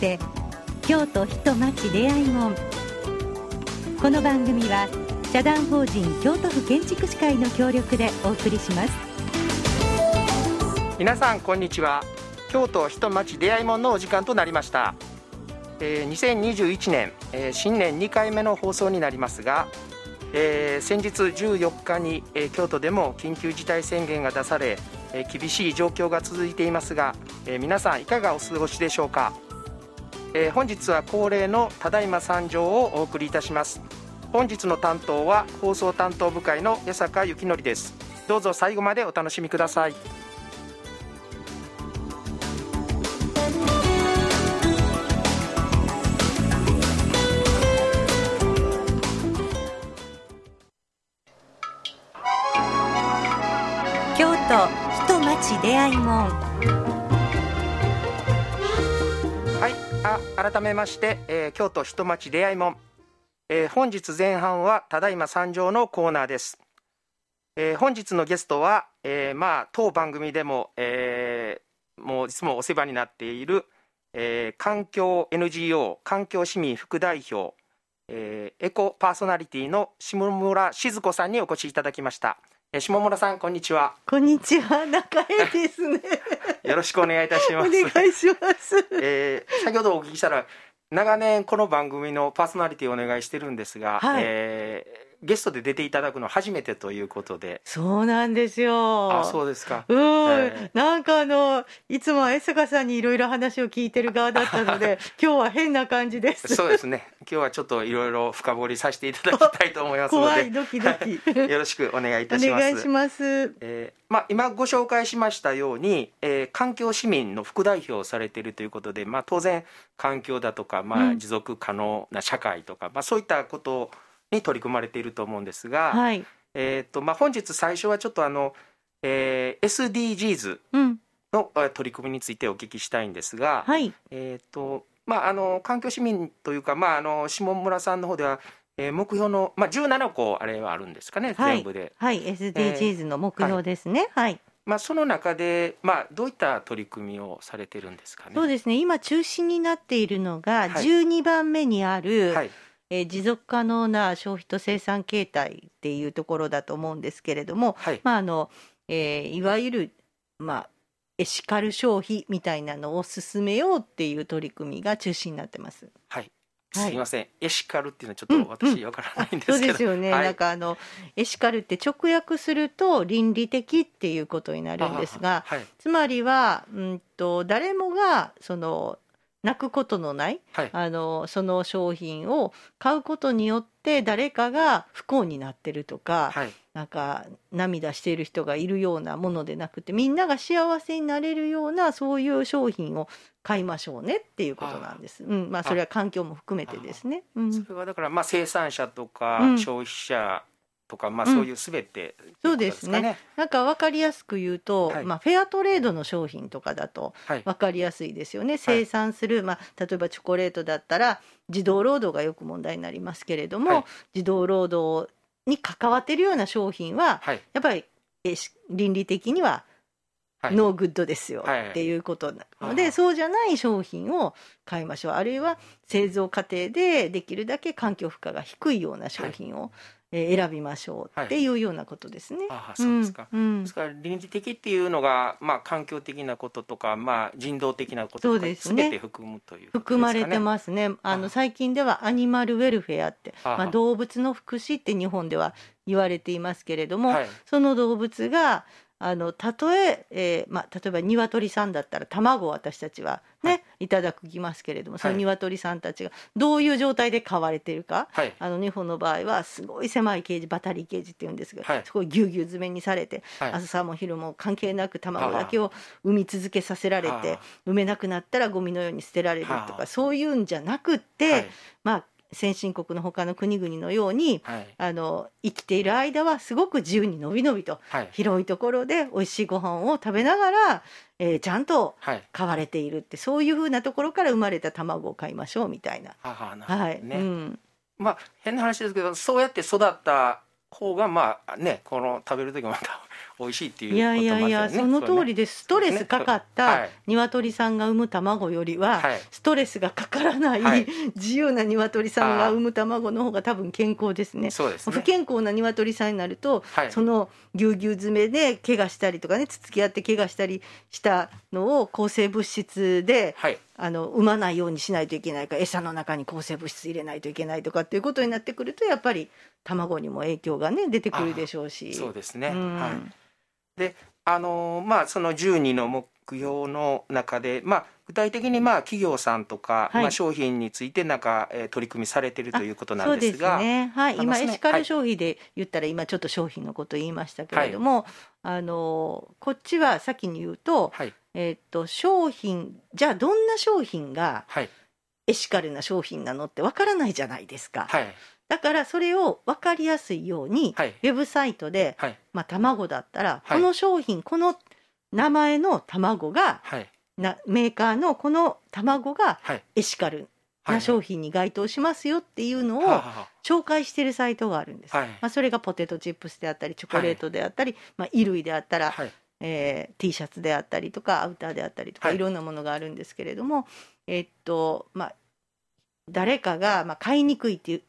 つながって京都人町出会いもん。この番組は社団法人京都府建築士会の協力でお送りします。皆さんこんにちは。京都人町出会いもんのお時間となりました。えー、2021年、えー、新年2回目の放送になりますが、えー、先日14日に、えー、京都でも緊急事態宣言が出され、えー、厳しい状況が続いていますが、え、皆さんいかがお過ごしでしょうか、えー、本日は恒例のただいま参上をお送りいたします。本日の担当は放送担当部会の八坂幸則です。どうぞ最後までお楽しみください。京都人町出会いもんは改めまして、えー、京都人町出会いもん、えー、本日前半はただいま参上のコーナーです、えー、本日のゲストは、えー、まあ当番組でも、えー、もういつもお世話になっている、えー、環境 NGO 環境市民副代表えー、エコパーソナリティの下村静子さんにお越しいただきました。下村さんこんにちは。こんにちは。仲いいですね。よろしくお願いいたします。お願いします、えー、先ほどお聞きしたら長年この番組のパーソナリティをお願いしてるんですが、はい、えーゲストで出ていただくの初めてということで。そうなんですよ。あ、そうですか。うん、えー、なんかあの、いつもは江坂さんにいろいろ話を聞いてる側だったので、今日は変な感じです。そうですね。今日はちょっといろいろ深掘りさせていただきたいと思いますので。怖い、ドキドキ。よろしくお願いいたします。お願いします。えー、まあ、今ご紹介しましたように、えー、環境市民の副代表をされているということで、まあ、当然環境だとか、まあ、持続可能な社会とか、うん、まあ、そういったことをに取り組まれていると思うんですが、はい、えーとまあ、本日最初はちょっとあの、えー、SDGs の取り組みについてお聞きしたいんですが、はい、えーとまあ、あの環境市民というか、まあ、あの下村さんの方ではえー、目標の、まあ、17個あれはあるんですかね、はい、全部で。はい、SDGs の目標ですね。はい、はい、まあ、その中で、まあ、どういった取り組みをされてるんですかね？そうですね。今中心になっているのが、12番目にある、はい、えー、持続可能な消費と生産形態っていうところだと思うんですけれども、はい、まああのえー、いわゆる、まあ、エシカル消費みたいなのを進めようっていう取り組みが中心になってます。はい。すみません、はい、エシカルっていうのはちょっと私わからないん。ですけど、そうですよね、はい、なんかあのエシカルって直訳すると倫理的っていうことになるんですが、はい、つまりはうんと誰もがその泣くことのない、はい、あのその商品を買うことによって誰かが不幸になってるとか、はい、なんか涙している人がいるようなものでなくてみんなが幸せになれるようなそういう商品を買いましょうねっていうことなんです。うん、まあそれは環境も含めてですね。うん、それはだからまあ生産者とか消費者とか、まあ、そういうすべて、うん、そうですね。なんか分かりやすく言うと、はい、まあ、フェアトレードの商品とかだと分かりやすいですよね、はい、生産する、まあ、例えばチョコレートだったら児童労働がよく問題になりますけれども、はい、児童労働に関わっているような商品は、やっぱり倫理的には no good ですよ。っていうことなので、そうじゃない商品を買いましょう。あるいは製造過程でできるだけ環境負荷が低いような商品を、え選びましょうっていうようなことですね。あそうですか、うん、ですから倫理的っていうのが、まあ、環境的なこととか、まあ、人道的なこととかすべて含むという、ね、含まれてますね。あの最近ではアニマルウェルフェアってまあ、動物の福祉って日本では言われていますけれども、はい、その動物があのたとええーまあ、例えば鶏さんだったら卵を私たちはね、はい、いただきますけれどもその鶏さんたちがどういう状態で飼われてるか、はい、あの日本の場合はすごい狭いケージバタリーケージっていうんですが、はい、そこをぎゅうぎゅう詰めにされて、はい、朝も昼も関係なく卵だけを産み続けさせられて産めなくなったらゴミのように捨てられるとかそういうんじゃなくって、まあ先進国の他の国々のように、はい、あの生きている間はすごく自由にのびのびと、はい、広いところで美味しいご飯を食べながら、えー、ちゃんと飼われているって、そういうふうなところから生まれた卵を買いましょうみたいな。はい、ね、うん、まあ変な話ですけどそうやって育った方がまあねこの食べる時もまた美味しいっていう、ね、いやいやいやその通りです、ストレスかかった鶏さんが産む卵よりは、ストレスがかからない、はい、自由な鶏さんが産む卵の方が多分健康ですね。そうですね。不健康な鶏さんになると、そのぎゅうぎゅう詰めで怪我したりとかねつつき合って怪我したりしたのを抗生物質で、あの産まないようにしないといけないか餌の中に抗生物質入れないといけないとかっていうことになってくるとやっぱり卵にも影響がね出てくるでしょうし。そうですね、うん、はい、であのまあその12の目標の中で、まあ、具体的にまあ企業さんとか、はい、まあ、商品についてなんか、えー、取り組みされているということなんですが。そうですね、はい、今エシカル消費で言ったら、今ちょっと商品のこと言いましたけれども、はい、あのこっちは先に言うと,、えー、っと商品じゃあどんな商品がエシカルな商品なのってわからないじゃないですか。だからそれを分かりやすいように、はい、ウェブサイトで、はい、まあ、卵だったら、はい、この商品この名前の卵が、なメーカーのこの卵がエシカルな商品に該当しますよっていうのを紹介してるサイトがあるんです。まあ、それがポテトチップスであったりチョコレートであったり、まあ、衣類であったら、えー、T シャツであったりとかアウターであったりとか、い、ろんなものがあるんですけれども、えー、っとまあ誰かが、まあ、買いにくいっていう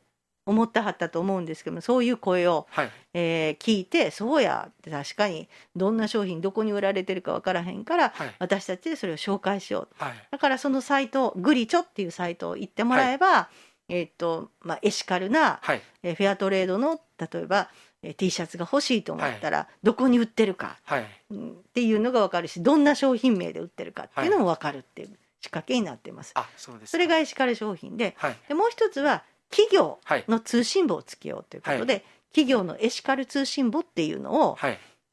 思ってはったと思うんですけどもそういう声を、はい、えー、聞いてそうや確かにどんな商品どこに売られてるか分からへんから、はい、私たちでそれを紹介しよう、はい、だからそのサイトグリチョっていうサイトを行ってもらえば、えーとまあ、エシカルな、はい、えー、フェアトレードの例えばえ T シャツが欲しいと思ったら、どこに売ってるか、っていうのが分かるしどんな商品名で売ってるかっていうのも分かるっていう仕掛けになってます。あそうですそれがエシカル商品で,、でもう一つは企業の通信簿をつけようということで、はい、企業のエシカル通信簿っていうのを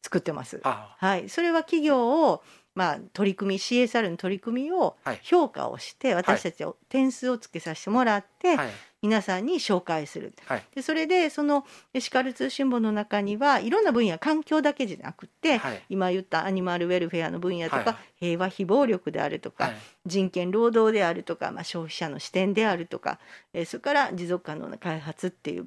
作ってます。はい、はい、それは企業をまあ、取り組み CSR の取り組みを評価をして、私たちは点数をつけさせてもらって、皆さんに紹介する、はい、でそれでそのエシカル通信簿の中にはいろんな分野環境だけじゃなくて、はい、今言ったアニマルウェルフェアの分野とか、はい、平和非暴力であるとか、人権労働であるとか、まあ、消費者の視点であるとか、えー、それから持続可能な開発っていう、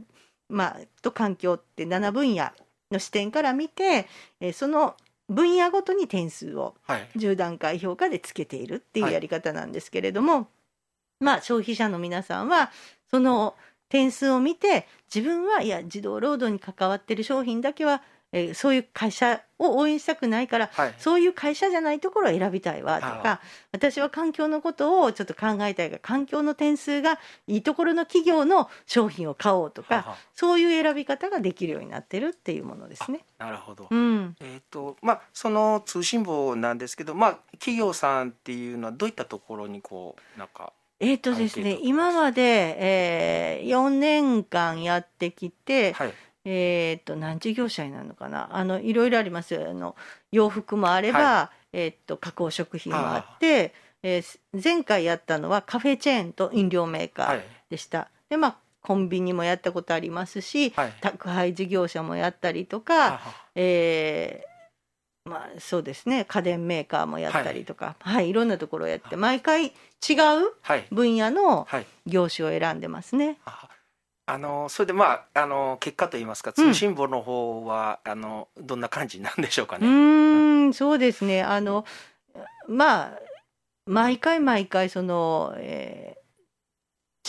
まあ、と環境って7分野の視点から見て、えー、その分野ごとに点数を10段階評価でつけているっていうやり方なんですけれども、まあ消費者の皆さんはその点数を見て自分はいや児童労働に関わってる商品だけは、えー、そういう会社を応援したくないから、はい、そういう会社じゃないところを選びたいわとか私は環境のことをちょっと考えたいが環境の点数がいいところの企業の商品を買おうとかそういう選び方ができるようになってるっていうものですね。なるほど、うん、えーとまあ、その通信簿なんですけど、まあ、企業さんっていうのはどういったところにこうなんかえっ、ー、とですね、今まで、えー、4年間やってきて、はい、えっ、ー、と、何事業者になるのかな、あの、いろいろあります。あの、洋服もあれば、はい、えっ、と、加工食品もあって、えー、前回やったのはカフェチェーンと飲料メーカーでした。はい、で、まあ、コンビニもやったことありますし、はい、宅配事業者もやったりとか、えまあ、そうですね。家電メーカーもやったりとか、はい、はい、いろんなところをやって毎回違う分野の業種を選んでますね。はいあのそれでまああの結果といいますか通信簿の方は、うん、あのどんな感じなんでしょうかね。うんそうですね。あのまあ毎回毎回その、え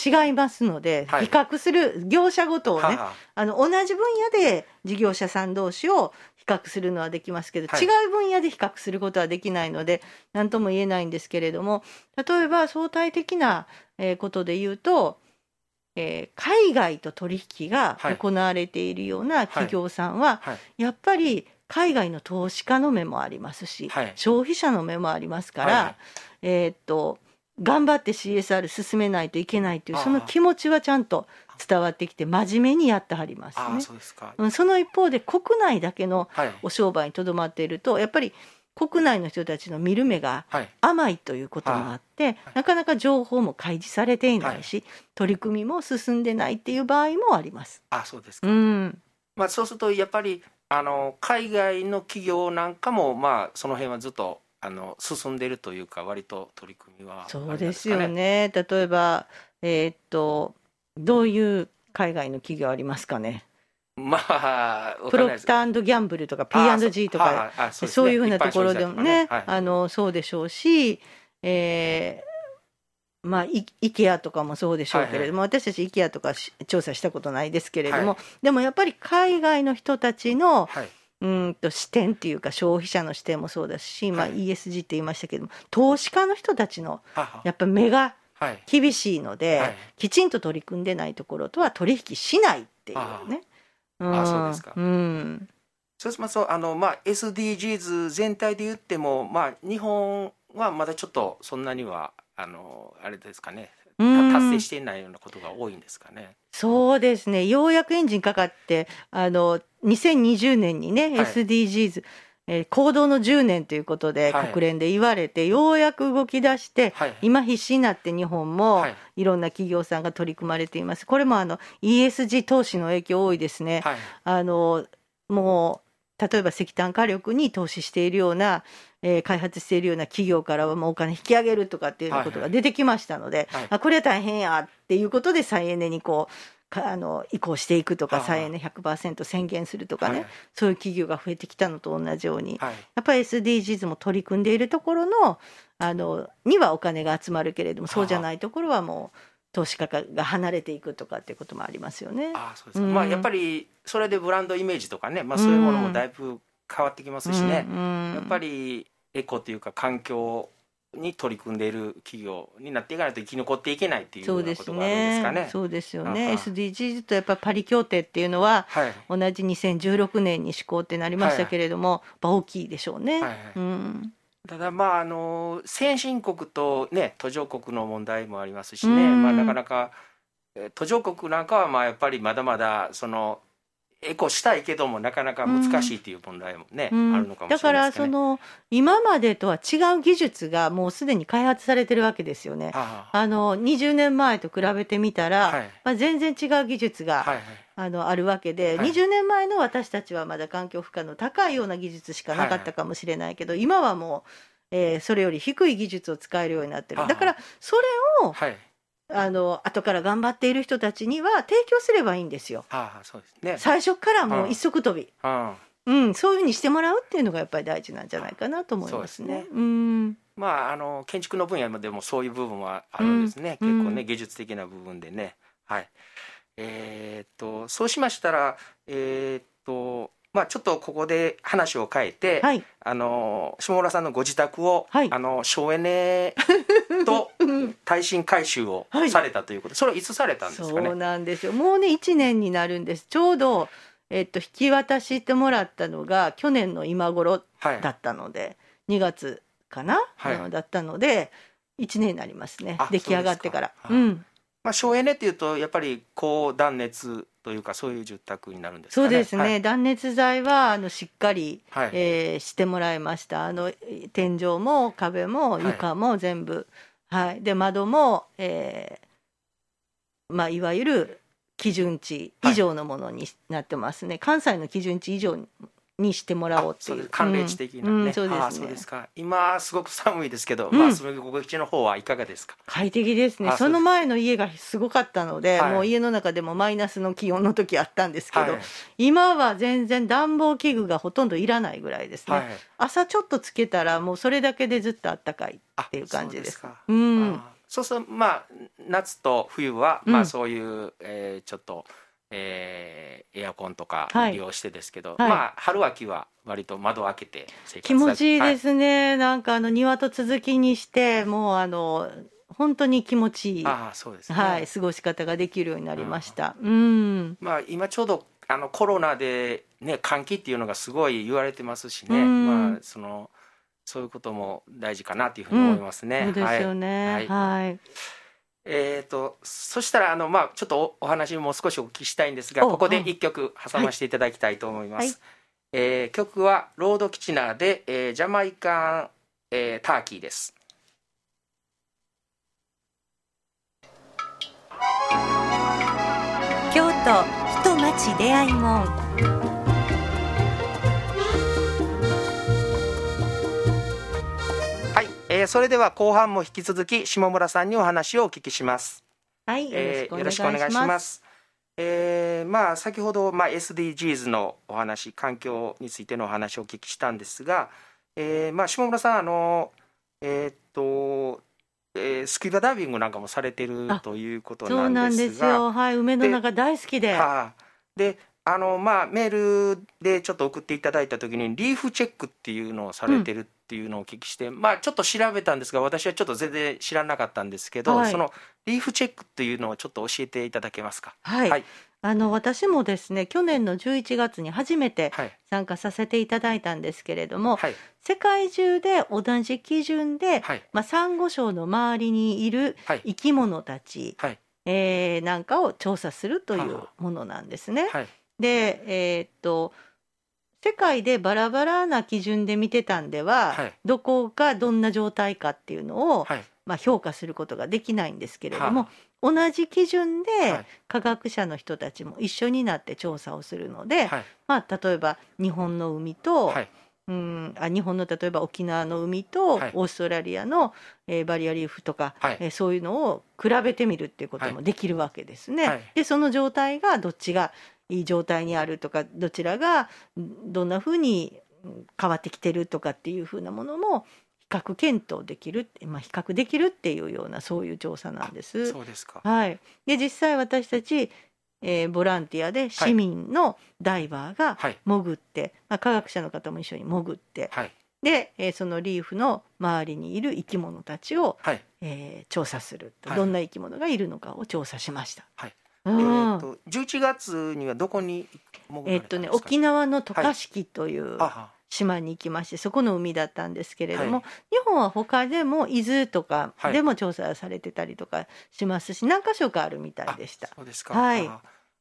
違いますので、比較する業者ごとをね、あの同じ分野で事業者さん同士を比較するのはできますけど、はい、違う分野で比較することはできないので何とも言えないんですけれども例えば相対的なことで言うと、えー、海外と取引が行われているような企業さんは、やっぱり海外の投資家の目もありますし、消費者の目もありますから、えー、っと頑張って CSR 進めないといけないというその気持ちはちゃんと伝わってきて真面目にやってはりますね。そすその一方で国内だけのお商売にとどまっていると、やっぱり国内の人たちの見る目が甘いということもあって、はい、なかなか情報も開示されていないし、はい、取り組みも進んでないっていう場合もあります。あそうですか、うん。まあ、そうするとやっぱりあの海外の企業なんかも、まあ、その辺はずっとあの進んでいるというか割と取り組みは、ね、そうですよね。例えばえー、っとどういう海外の企業ありますかね？まあ、プロクターギャンブルとか P&G とかそういうふうなところでもね、はい、あのそうでしょうし、えー、まあ、イイケアとかもそうでしょうけれども、はいはい、私たちイケアとか調査したことないですけれども、はい、でもやっぱり海外の人たちの、はい、うんと視点っていうか消費者の視点もそうだし、まあ、ESG って言いましたけども投資家の人たちのやっぱ目が厳しいので、きちんと取り組んでないところとは取引しないっていうね。あそうですか。うん、そうしますとあの、まあ、SDGs 全体で言っても、まあ、日本はまだちょっとそんなにはあのあれですかね。達成していないようなことが多いんですかね。そうですね。ようやくエンジンかかってあの2020年にね、はい、SDGs えー、行動の10年ということで国連で言われて、はい、ようやく動き出して、はい、今必死になって日本もい。ろんな企業さんが取り組まれています。これもあの ESG 投資の影響多いですね。はい、あのもう例えば石炭火力に投資しているような、えー、開発しているような企業からはもうお金引き上げるとかっていうことが出てきましたので、はいはい、あこれは大変やっていうことで再エネにこうあの移行していくとか再エネ100%宣言するとかね、はい、そういう企業が増えてきたのと同じように、はい、やっぱり SDGs も取り組んでいるところのあのにはお金が集まるけれどもそうじゃないところはもう投資家が離れていくとかっていうこともありますよね。あそうですか、うん、まあ、やっぱりそれでブランドイメージとかね、まあ、そういうものもだいぶ変わってきますしね、うんうん、やっぱりエコというか環境に取り組んでいる企業になっていかないと生き残っていけないっていうことがあるんですかね。そうですよね。SDGs とやっぱパリ協定っていうのは、はい、同じ2016年に施行ってなりましたけれども、はい、大きいでしょうね。はいはい、うん、ただまああの先進国とね途上国の問題もありますしね、まあなかなか途上国なんかはまあやっぱりまだまだそのエコしたいけどもなかなか難しいっていう問題もね、うん、あるのかもしれない、ね、だからその今までとは違う技術がもうすでに開発されてるわけですよね。はあ、あの20年前と比べてみたら、はい、まあ、全然違う技術が、はいはい、あのあるわけで、はい、20年前の私たちはまだ環境負荷の高いような技術しかなかったかもしれないけど、はい。はい、今はもう、えー、それより低い技術を使えるようになってる。だからそれを、はいあの後から頑張っている人たちには提供すればいいんですよ。ああそうですね、最初からもう一足飛び、うん、そういうふうにしてもらうっていうのがやっぱり大事なんじゃないかなと思いますね。うすね。うん。まああの建築の分野でもそういう部分はあるんですね、うん、結構ね技術的な部分でね。はい。えー、っとそうしましたらえー、っとまあ、ちょっとここで話を変えて、はい、あの下村さんのご自宅を、はい、あの省エネと耐震改修をされたということ、はい、それはいつされたんですかね？そうなんですよ。もうね1年になるんです。ちょうど、えっと、引き渡してもらったのが去年の今頃だったので、はい、2月かな、はい、だったので1年になりますね。出来上がってから。うん。まあ、省エネっていうとやっぱり高断熱というかそういう住宅になるんです、ね、そうですね、はい、断熱材はあのしっかり、はい、えー、してもらいました。あの天井も壁も床も全部、はい、で窓も、えーまあ、いわゆる基準値以上のものになってますね、関西の基準値以上にしてもらおうっていう。寒冷地的なね、うん。うん、そうですね。ですか。今すごく寒いですけど、うん、まあ住み心地の方はいかがですか快適ですね。その前の家がすごかったので、はい、もう家の中でもマイナスの気温の時あったんですけど、はい、今は全然暖房器具がほとんどいらないぐらいですね、はい、朝ちょっとつけたらもうそれだけでずっとあったかいっていう感じです。うん。そうするとまあ夏と冬は、まあそういう、えー、ちょっとえー、エアコンとか利用してですけど、はい、まあ春秋は割と窓開けて生活気持ちいいですね、はい、なんかあの庭と続きにしてもうあの本当に気持ちいい。あそうです、ね、はい、過ごし方ができるようになりました。うん、うんまあ今ちょうどあのコロナでね換気っていうのがすごい言われてますしね、まあそのそういうことも大事かなというふうに思いますね。うん、そうですよね。はい、はいえーと、そしたらあの、まあ、ちょっとお話も少しお聞きしたいんですがここで一曲挟ませていただきたいと思います、はい、えー、曲はロードキチナーで、えー、ジャマイカン、えー、ターキーです。京都人町出会い門えー、それでは後半も引き続き下村さんにお話をお聞きします。はい、えー、よろしくお願いします。えー、まあ先ほど、まあ、SDGs のお話環境についてのお話をお聞きしたんですが、えーまあ、下村さんあのえー、っとえー、スキューバダイビングなんかもされてるということなんですが。そうなんですよ。はい梅の中大好きで。はあ、であのまあメールでちょっと送っていただいた時にリーフチェックっていうのをされてるっていうのをお聞きして、うん、まあちょっと調べたんですが私はちょっと全然知らなかったんですけど、はい、そのリーフチェックっていうのをちょっと教えていただけますか？はい、はい、あの私もですね去年の11月に初めて参加させていただいたんですけれども、はい、世界中で同じ基準で、はい、まあ、サンゴ礁の周りにいる生き物たち、はい、えー、なんかを調査するというものなんですね。はい。で、えー、っと世界でバラバラな基準で見てたんでは、はい、どこがどんな状態かっていうのを、はい、まあ、評価することができないんですけれども、同じ基準で科学者の人たちも一緒になって調査をするので、まあ、例えば日本の海と、うんあ日本の例えば沖縄の海とオーストラリアの、えー、バリアリーフとか、はい、えー、そういうのを比べてみるっていうこともできるわけですね。はい、でその状態がどっちがいい状態にあるとかどちらがどんなふうに変わってきてるとかっていうふうなものも比較検討できる、まあ、比較できるっていうようなそういう調査なんです。そうですか、はい、で実際私たちえー、ボランティアで市民のダイバーが潜って、はい、まあ、科学者の方も一緒に潜って、はい、で、えー、そのリーフの周りにいる生き物たちを、はい、えー、調査するどんな生き物がいるのかを調査しました。はいえーと、11月にはどこにえっとね沖縄の渡嘉敷という島に行きまして、そこの海だったんですけれども、はい、日本は他でも伊豆とかでも調査されてたりとかしますし、何箇所かあるみたいでした。そうですか、はい。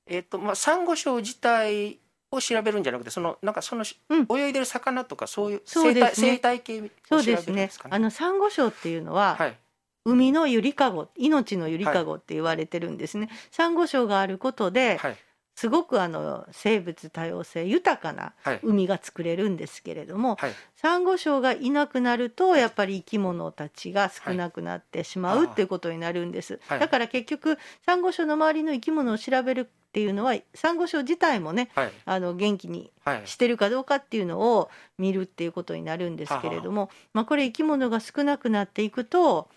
えっとまあ、サンゴ礁自体を調べるんじゃなくてそのなんかその、うん、泳いでる魚とかそういう生態,、生態系を調べるんですか、ね、そうですね。あのサンゴ礁っていうのは、はい、海のゆりかご命のゆりかごって言われてるんですね。はい、サンゴ礁があることで、はい、すごくあの生物多様性豊かな海が作れるんですけれども、はい、サンゴ礁がいなくなるとやっぱり生き物たちが少なくなってしまうっていうことになるんです。だから結局サンゴ礁の周りの生き物を調べるっていうのはサンゴ礁自体もね、あの元気にしてるかどうかっていうのを見るっていうことになるんですけれども、まあ、これ生き物が少なくなっていくと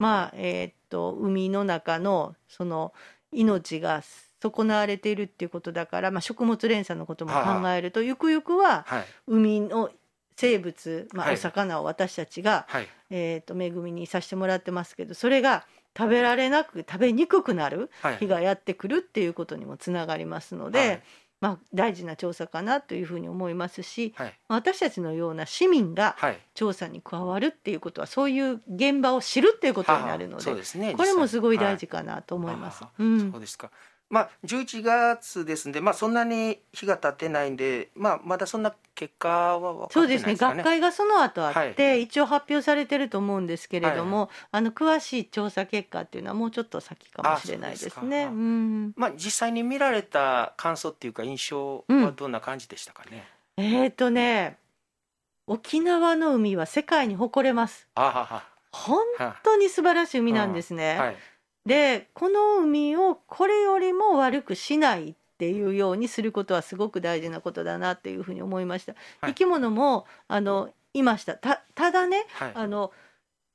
まあえー、っと海の中のその命が損なわれているっていうことだから、まあ、食物連鎖のことも考えると、ゆくゆくは海の生物、まあ、お魚を私たちが、はい、えー、と恵みにさせてもらってますけどそれが食べられなく食べにくくなる日がやってくるっていうことにもつながりますので、はい、まあ、大事な調査かなというふうに思いますし、はい、私たちのような市民が調査に加わるっていうことは、そういう現場を知るっていうことになるので、ね、これもすごい大事かなと思います。うん、そうですかまあ、11月ですんで、まあ、そんなに日が経ってないんで、まあ、まだそんな結果は分かってないですか、ね、そうですね。学会がその後あって、はい、一応発表されてると思うんですけれども、はい、あの詳しい調査結果っていうのはもうちょっと先かもしれないですね。うん、まあ、実際に見られた感想っていうか印象はどんな感じでしたかね、うん、えっ、ー、とね沖縄の海は世界に誇れます。あ本当に素晴らしい海なんですね。はいでこの海をこれよりも悪くしないっていうようにすることはすごく大事なことだなっていうふうに思いました。はい、生き物もあのいました。たただね、はい、あの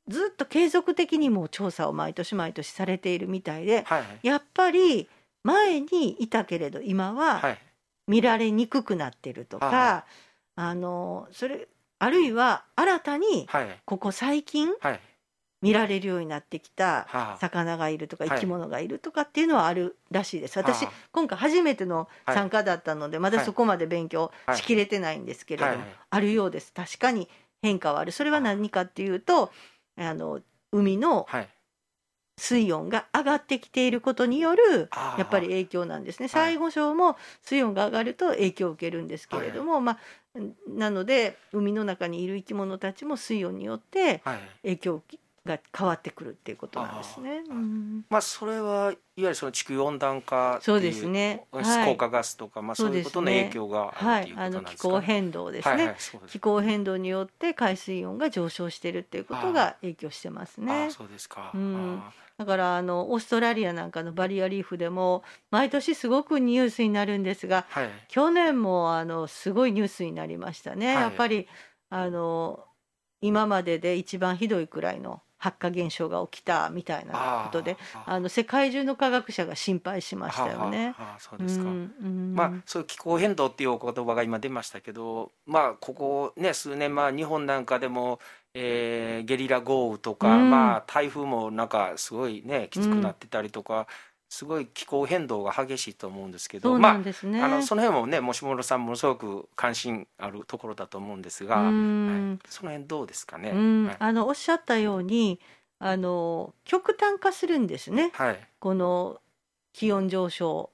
ずっと継続的にも調査を毎年毎年されているみたいで、はい、やっぱり前にいたけれど今は見られにくくなってるとか、あのそれあるいは新たにここ最近、見られるようになってきた魚がいるとか生き物がいるとかっていうのはあるらしいです。私今回初めての参加だったのでまだそこまで勉強しきれてないんですけれどもあるようです。確かに変化はある。それは何かっていうとあの海の水温が上がってきていることによるやっぱり影響なんですね。サンゴ礁も水温が上がると影響を受けるんですけれども、まあなので海の中にいる生き物たちも水温によって影響をが変わってくるっていうことなんですね。うん、まあそれはいわゆるその地球温暖化そうですね。温室効果ガスとか、はい、まあそういうことの影響があるね、はい、あの気候変動ですね、はいはい、気候変動によって海水温が上昇しているっていうことが影響してますね。あそうですか。うん。だからあのオーストラリアなんかのバリアリーフでも毎年すごくニュースになるんですが、はい、去年もあのすごいニュースになりましたね。はい、やっぱりあの今までで一番ひどいくらいの発火現象が起きたみたいなことであの世界中の科学者が心配しましたよね。そうですか、うんうん、まあそういう気候変動っていうお言葉が今出ましたけどまあここね数年まあ日本なんかでも、えー、ゲリラ豪雨とか、うん、まあ台風もなんかすごいねきつくなってたりとか。すごい気候変動が激しいと思うんですけど、まあ、ね、あのその辺もねもしもろさんものすごく関心あるところだと思うんですが、はい、その辺どうですかね？はい、あのおっしゃったようにあの極端化するんですね、はい、この気温上昇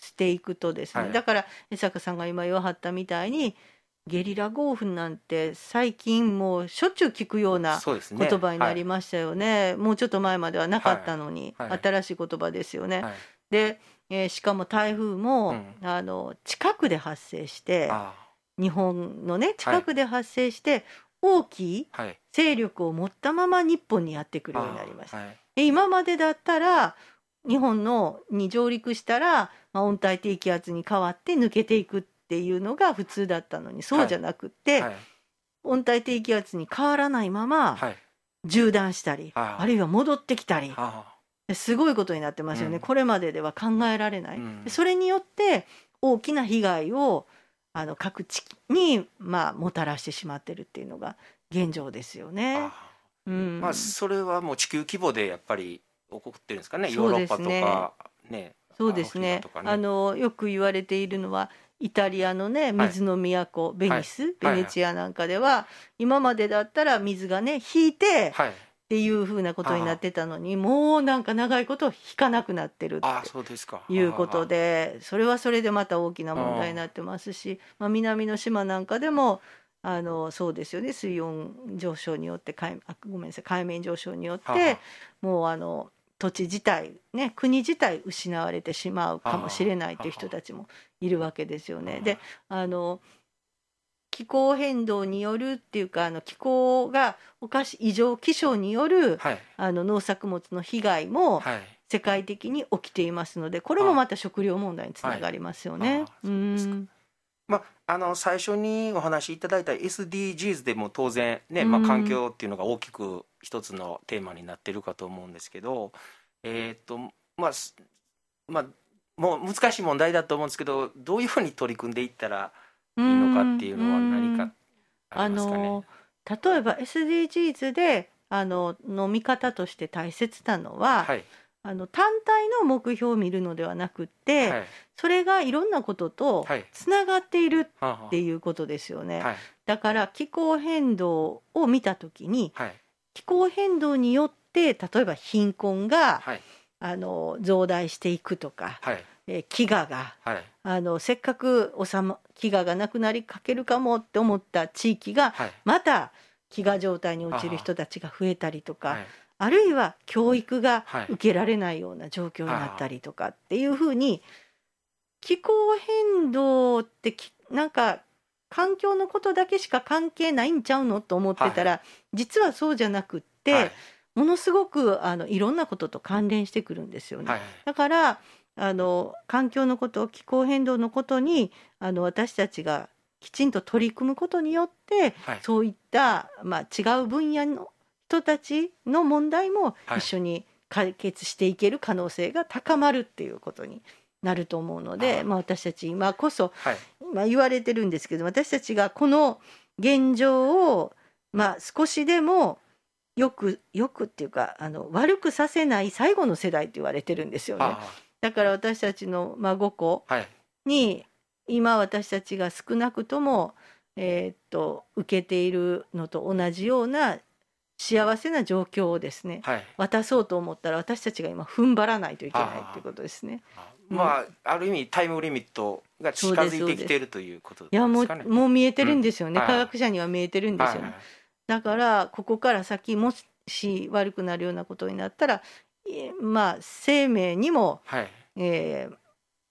していくとですね、だから江坂さんが今言わはったみたいにゲリラ豪雨なんて最近もうしょっちゅう聞くような言葉になりましたよね、ねはい、もうちょっと前まではなかったのに、はい、新しい言葉ですよね。はい、で、えー、しかも台風も、うん、あの近くで発生して日本のね近くで発生して、大きい勢力を持ったまま日本にやってくるようになりました。今までだったら日本のに上陸したら、まあ、温帯低気圧に変わって抜けていくっていうのが普通だったのにそうじゃなくて、はい。はい、温帯低気圧に変わらないまま縦断したり、はい、あるいは戻ってきたり。すごいことになってますよね、うん、これまででは考えられない、うん、それによって大きな被害をあの各地に、まあ、もたらしてしまってるっていうのが現状ですよね。うん、まあそれはもう地球規模でやっぱり起こってるんですかね。ヨーロッパとかね。そうですね。あのよく言われているのはイタリアのね水の都、ベニス、ベネチアなんかでは、今までだったら水がね引いて、っていうふうなことになってたのにもうなんか長いこと引かなくなってるっていうことでそれはそれでまた大きな問題になってますし、まあ、南の島なんかでもあのそうですよね水温上昇によって海あごめんなさい海面上昇によってもうあの土地自体ね国自体失われてしまうかもしれないという人たちもいるわけですよね。であの気候変動によるっていうかあの気候がおかし異常気象による、はい、あの農作物の被害も世界的に起きていますのでこれもまた食料問題につながりますよね。うん。まあ、あの最初にお話しいただいた SDGs でも当然ね、まあ、環境っていうのが大きく一つのテーマになってるかと思うんですけど、えー、っとまあまあもう難しい問題だと思うんですけどどういうふうに取り組んでいったらいいのかっていうのは何かありますかね？例えば SDGs であの飲み方として大切なのは、はい、あの単体の目標を見るのではなくって、はい、それがいろんなこととつながっているっていうことですよね。はい、だから気候変動を見た時に、気候変動によって例えば貧困が、あの増大していくとか、え飢餓が、はい、あのせっかく収ま飢餓がなくなりかけるかもって思った地域が、はい、また飢餓状態に陥る人たちが増えたりとか。あるいは教育が受けられない。ような状況になったりとかっていうふうに気候変動ってなんか環境のことだけしか関係ないんちゃうのと思ってたら、実はそうじゃなくって、ものすごくあのいろんなことと関連してくるんですよね。だからあの環境のこと気候変動のことにあの私たちがきちんと取り組むことによって、はい、そういった、まあ、違う分野の人たちの問題も一緒に解決していける可能性が高まるっていうことになると思うので、まあ、私たち今こそ、はい、まあ、言われてるんですけど私たちがこの現状を、まあ、少しでもよくよくっていうかあの悪くさせない最後の世代って言われてるんですよね。だから私たちの孫子に、今私たちが少なくとも、えー、っと受けているのと同じような幸せな状況をですね、はい、渡そうと思ったら私たちが今踏ん張らないといけないっていうことですね。まあ、ある意味タイムリミットが近づいてきているということね。いやもうもう見えてるんですよね、うん、科学者には見えてるんですよね。はい、だからここから先もし悪くなるようなことになったらまあ生命にも、はい、えー、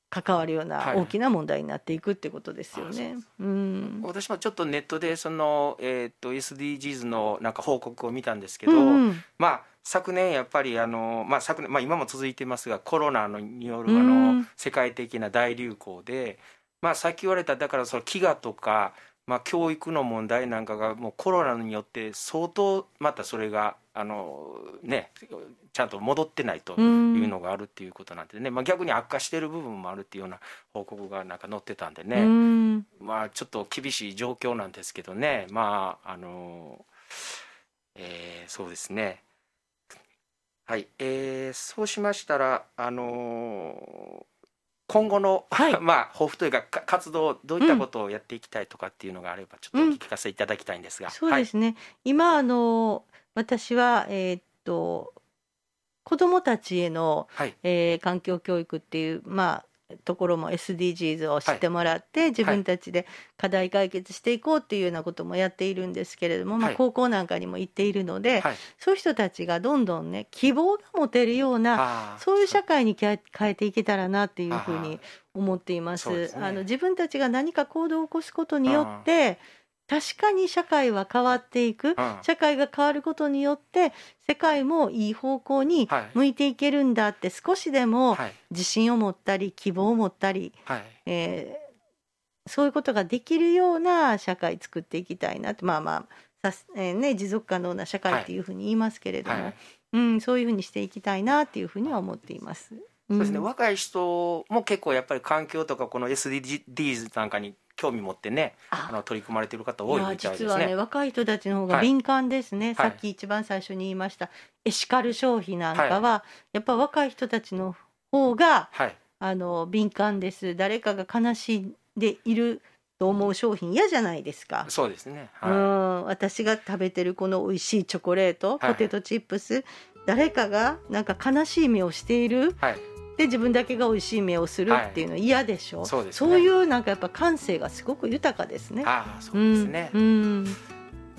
関わるような大きな問題になっていくってことですよね。はい、うん、私もちょっとネットでその、えーと、SDGs のなんか報告を見たんですけど、うんうん、まあ昨年やっぱりあの、まあ昨年まあ、今も続いてますがコロナによるあの世界的な大流行で、まあ、さっき言われただからその飢餓とか、まあ、教育の問題なんかがもうコロナによって相当またそれがあの、ね、ちゃんと戻ってないというのがあるっていうことなんでね、まあ、逆に悪化してる部分もあるっていうような報告がなんか載ってたんでね、まあ、ちょっと厳しい状況なんですけどね。まああの、えー、そうですね。はい、えー、そうしましたらあの今後の、はい、まあ抱負というか活動どういったことをやっていきたいとかっていうのがあればちょっとお聞かせいただきたいんですが、うん、そうですね、はい、今あの私はえー、っと子どもたちへの、はい、えー、環境教育っていうまあところも SDGs を知ってもらって、はい、自分たちで課題解決していこうっていうようなこともやっているんですけれども、はい、まあ、高校なんかにも行っているので、はい、そういう人たちがどんどんね希望が持てるようなそういう社会に変えていけたらなっていうふうに思っています。すね、あの自分たちが何か行動を起こすことによって確かに社会は変わっていく、うん、社会が変わることによって世界もいい方向に向いていけるんだって、少しでも自信を持ったり希望を持ったり、はい、えー、そういうことができるような社会作っていきたいなってまあまあさ、えー、ね、持続可能な社会っていうふうに言いますけれども、はい。はい、うん、そういうふうにしていきたいなっていうふうには思っています。そうですね、若い人も結構やっぱり環境とかこの SDGs なん。かに興味持ってねあ。の取り組まれてる方多いみたいですね。実はね若い人たちの方が敏感ですね、はい、さっき一番最初に言いました、エシカル消費なんかは、はい、やっぱ若い人たちの方が、はい、あの敏感です。誰かが悲しんでいると思う商品嫌じゃないですか。そうですね。はい、うん。私が食べてるこの美味しいチョコレート、ポテトチップス、誰かがなんか悲しい目をしている、はい、で自分だけが美味しい目をするっていうのは嫌でしょ、はい、そうです、ね、そういうなんかやっぱ感性がすごく豊かですね。ああそうですね。うん、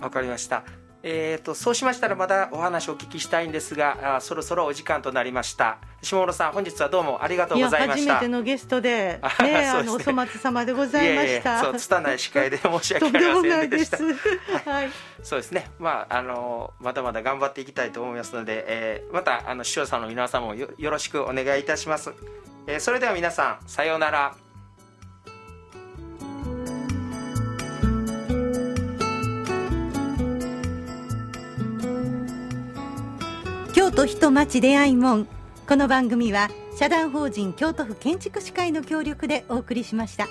わ、うん、かりました。えーと、そうしましたらまだお話をお聞きしたいんですがあそろそろお時間となりました。下村さん本日はどうもありがとうございました。初めてのゲストで、ね、ねあのお粗末様でございました。そう拙い司会で申し訳ありませんでした。はい、そうですね。まああのまだまだ頑張っていきたいと思いますので、えー、またあの視聴者の皆さんもよよろしくお願いいたします、えー、それでは皆さんさようならと人町出会いもんこの番組は社団法人京都府建築士会の協力でお送りしました。